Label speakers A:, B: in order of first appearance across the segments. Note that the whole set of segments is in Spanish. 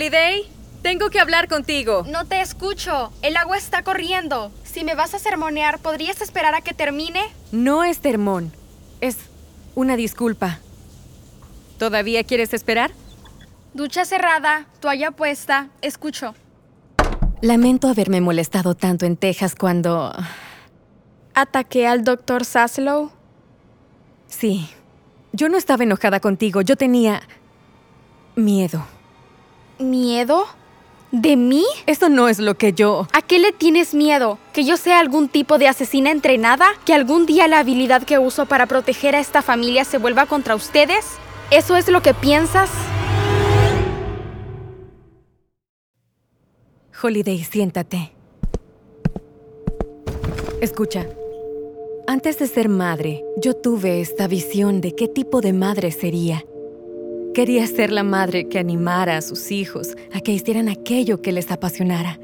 A: Holiday, tengo que hablar contigo.
B: No te escucho. El agua está corriendo. Si me vas a sermonear, ¿podrías esperar a que termine?
A: No es sermón. Es una disculpa. ¿Todavía quieres esperar?
B: Ducha cerrada, toalla puesta. Escucho.
A: Lamento haberme molestado tanto en Texas cuando...
B: ¿Ataqué al doctor Saslow?
A: Sí. Yo no estaba enojada contigo. Yo tenía... miedo.
B: ¿Miedo? ¿De mí?
A: Eso no es lo que yo...
B: ¿A qué le tienes miedo? ¿Que yo sea algún tipo de asesina entrenada? ¿Que algún día la habilidad que uso para proteger a esta familia se vuelva contra ustedes? ¿Eso es lo que piensas?
A: Holiday, siéntate. Escucha. Antes de ser madre, yo tuve esta visión de qué tipo de madre sería. Quería ser la madre que animara a sus hijos a que hicieran aquello que les apasionara.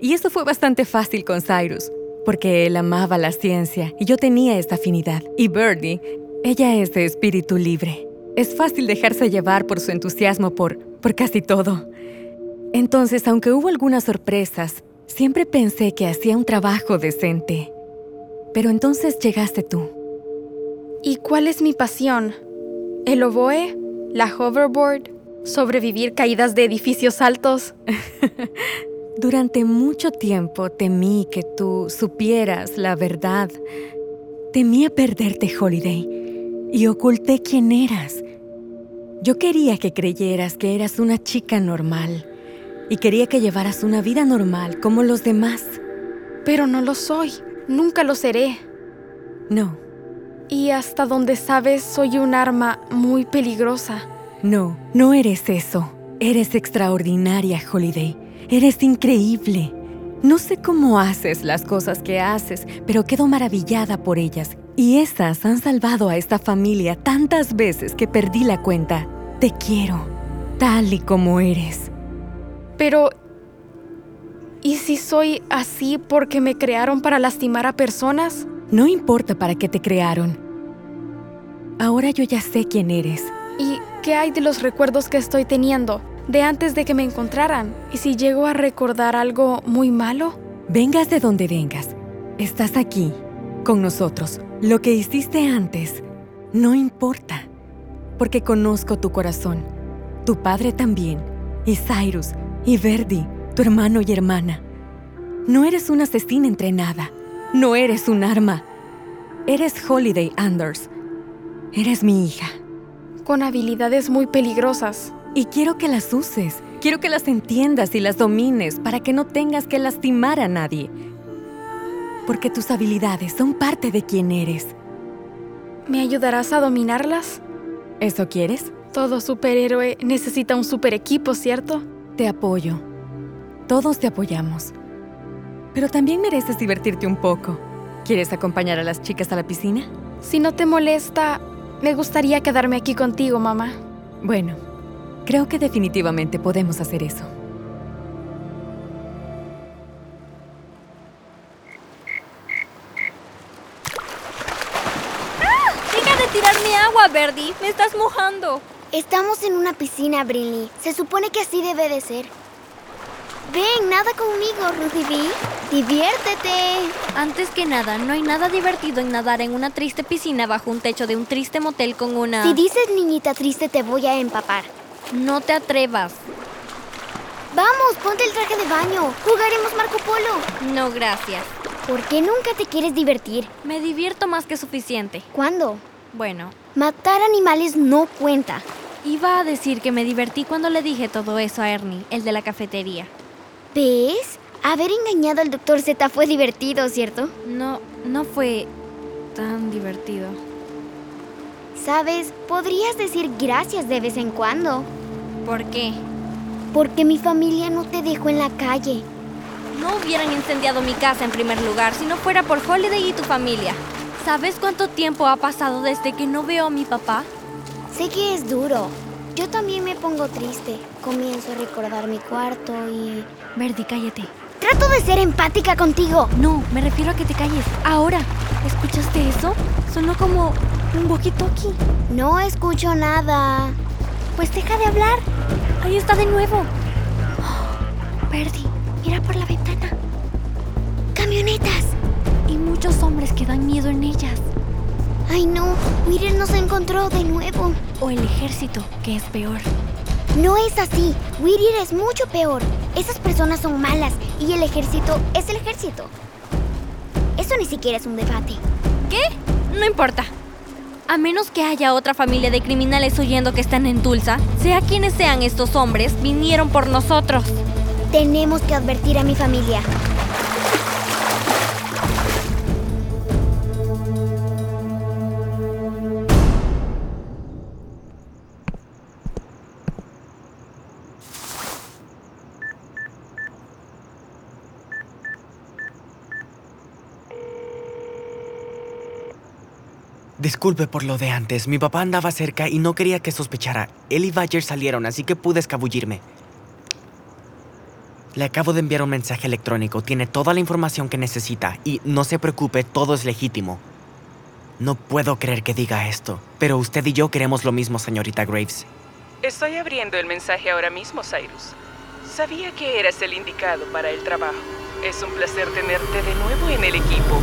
A: Y eso fue bastante fácil con Cyrus, porque él amaba la ciencia y yo tenía esta afinidad. Y Birdie, ella es de espíritu libre. Es fácil dejarse llevar por su entusiasmo por, por casi todo. Entonces, aunque hubo algunas sorpresas, siempre pensé que hacía un trabajo decente. Pero entonces llegaste tú.
B: ¿Y cuál es mi pasión? ¿El oboe? La hoverboard, sobrevivir caídas de edificios altos.
A: Durante mucho tiempo temí que tú supieras la verdad. Temía perderte, Holiday, y oculté quién eras. Yo quería que creyeras que eras una chica normal y quería que llevaras una vida normal como los demás.
B: Pero no lo soy, nunca lo seré.
A: No,
B: y hasta donde sabes, soy un arma muy peligrosa.
A: No, no eres eso. Eres extraordinaria, Holiday. Eres increíble. No sé cómo haces las cosas que haces, pero quedo maravillada por ellas. Y esas han salvado a esta familia tantas veces que perdí la cuenta. Te quiero, tal y como eres.
B: Pero... ¿Y si soy así porque me crearon para lastimar a personas?
A: No importa para qué te crearon. Ahora yo ya sé quién eres.
B: ¿Y qué hay de los recuerdos que estoy teniendo? De antes de que me encontraran. ¿Y si llego a recordar algo muy malo?
A: Vengas de donde vengas. Estás aquí, con nosotros. Lo que hiciste antes no importa. Porque conozco tu corazón. Tu padre también. Y Cyrus. Y Verdi, tu hermano y hermana. No eres una asesina entrenada. No eres un arma. Eres Holiday Anders. Eres mi hija.
B: Con habilidades muy peligrosas.
A: Y quiero que las uses. Quiero que las entiendas y las domines para que no tengas que lastimar a nadie. Porque tus habilidades son parte de quien eres.
B: ¿Me ayudarás a dominarlas?
A: ¿Eso quieres?
B: Todo superhéroe necesita un super equipo, ¿cierto?
A: Te apoyo. Todos te apoyamos. Pero también mereces divertirte un poco. ¿Quieres acompañar a las chicas a la piscina?
B: Si no te molesta, me gustaría quedarme aquí contigo, mamá.
A: Bueno, creo que definitivamente podemos hacer eso.
C: ¡Ah! ¡Deja de tirarme agua, Verdi! ¡Me estás mojando!
D: Estamos en una piscina, Brinley. Se supone que así debe de ser. Ven, nada conmigo, Ruthie B. Diviértete.
C: Antes que nada, no hay nada divertido en nadar en una triste piscina bajo un techo de un triste motel con una...
D: Si dices niñita triste, te voy a empapar.
C: No te atrevas.
D: Vamos, ponte el traje de baño. Jugaremos Marco Polo.
C: No, gracias.
D: ¿Por qué nunca te quieres divertir?
C: Me divierto más que suficiente.
D: ¿Cuándo?
C: Bueno.
D: Matar animales no cuenta.
C: Iba a decir que me divertí cuando le dije todo eso a Ernie, el de la cafetería.
D: ¿Ves? Haber engañado al doctor Z fue divertido, ¿cierto?
C: No, no fue tan divertido.
D: Sabes, podrías decir gracias de vez en cuando.
C: ¿Por qué?
D: Porque mi familia no te dejó en la calle.
C: No hubieran incendiado mi casa en primer lugar si no fuera por Holiday y tu familia. ¿Sabes cuánto tiempo ha pasado desde que no veo a mi papá?
D: Sé que es duro. Yo también me pongo triste. Comienzo a recordar mi cuarto y...
C: Verdi, cállate.
D: Trato de ser empática contigo.
C: No, me refiero a que te calles. Ahora, ¿escuchaste eso? Sonó como un walkie-talkie.
D: No escucho nada.
C: Pues deja de hablar. Ahí está de nuevo.
D: Perdy, mira por la ventana. ¡Camionetas!
C: Y muchos hombres que dan miedo en ellas.
D: Ay no, Whittier nos encontró de nuevo.
C: O el ejército, que es peor.
D: No es así. Whittier es mucho peor. Esas personas son malas y el ejército es el ejército. Eso ni siquiera es un debate.
C: ¿Qué? No importa. A menos que haya otra familia de criminales oyendo que están en Tulsa, sea quienes sean estos hombres, vinieron por nosotros.
D: Tenemos que advertir a mi familia.
E: Disculpe por lo de antes. Mi papá andaba cerca y no quería que sospechara. Él y Badger salieron, así que pude escabullirme. Le acabo de enviar un mensaje electrónico. Tiene toda la información que necesita. Y no se preocupe, todo es legítimo. No puedo creer que diga esto. Pero usted y yo queremos lo mismo, señorita Graves.
F: Estoy abriendo el mensaje ahora mismo, Cyrus. Sabía que eras el indicado para el trabajo. Es un placer tenerte de nuevo en el equipo.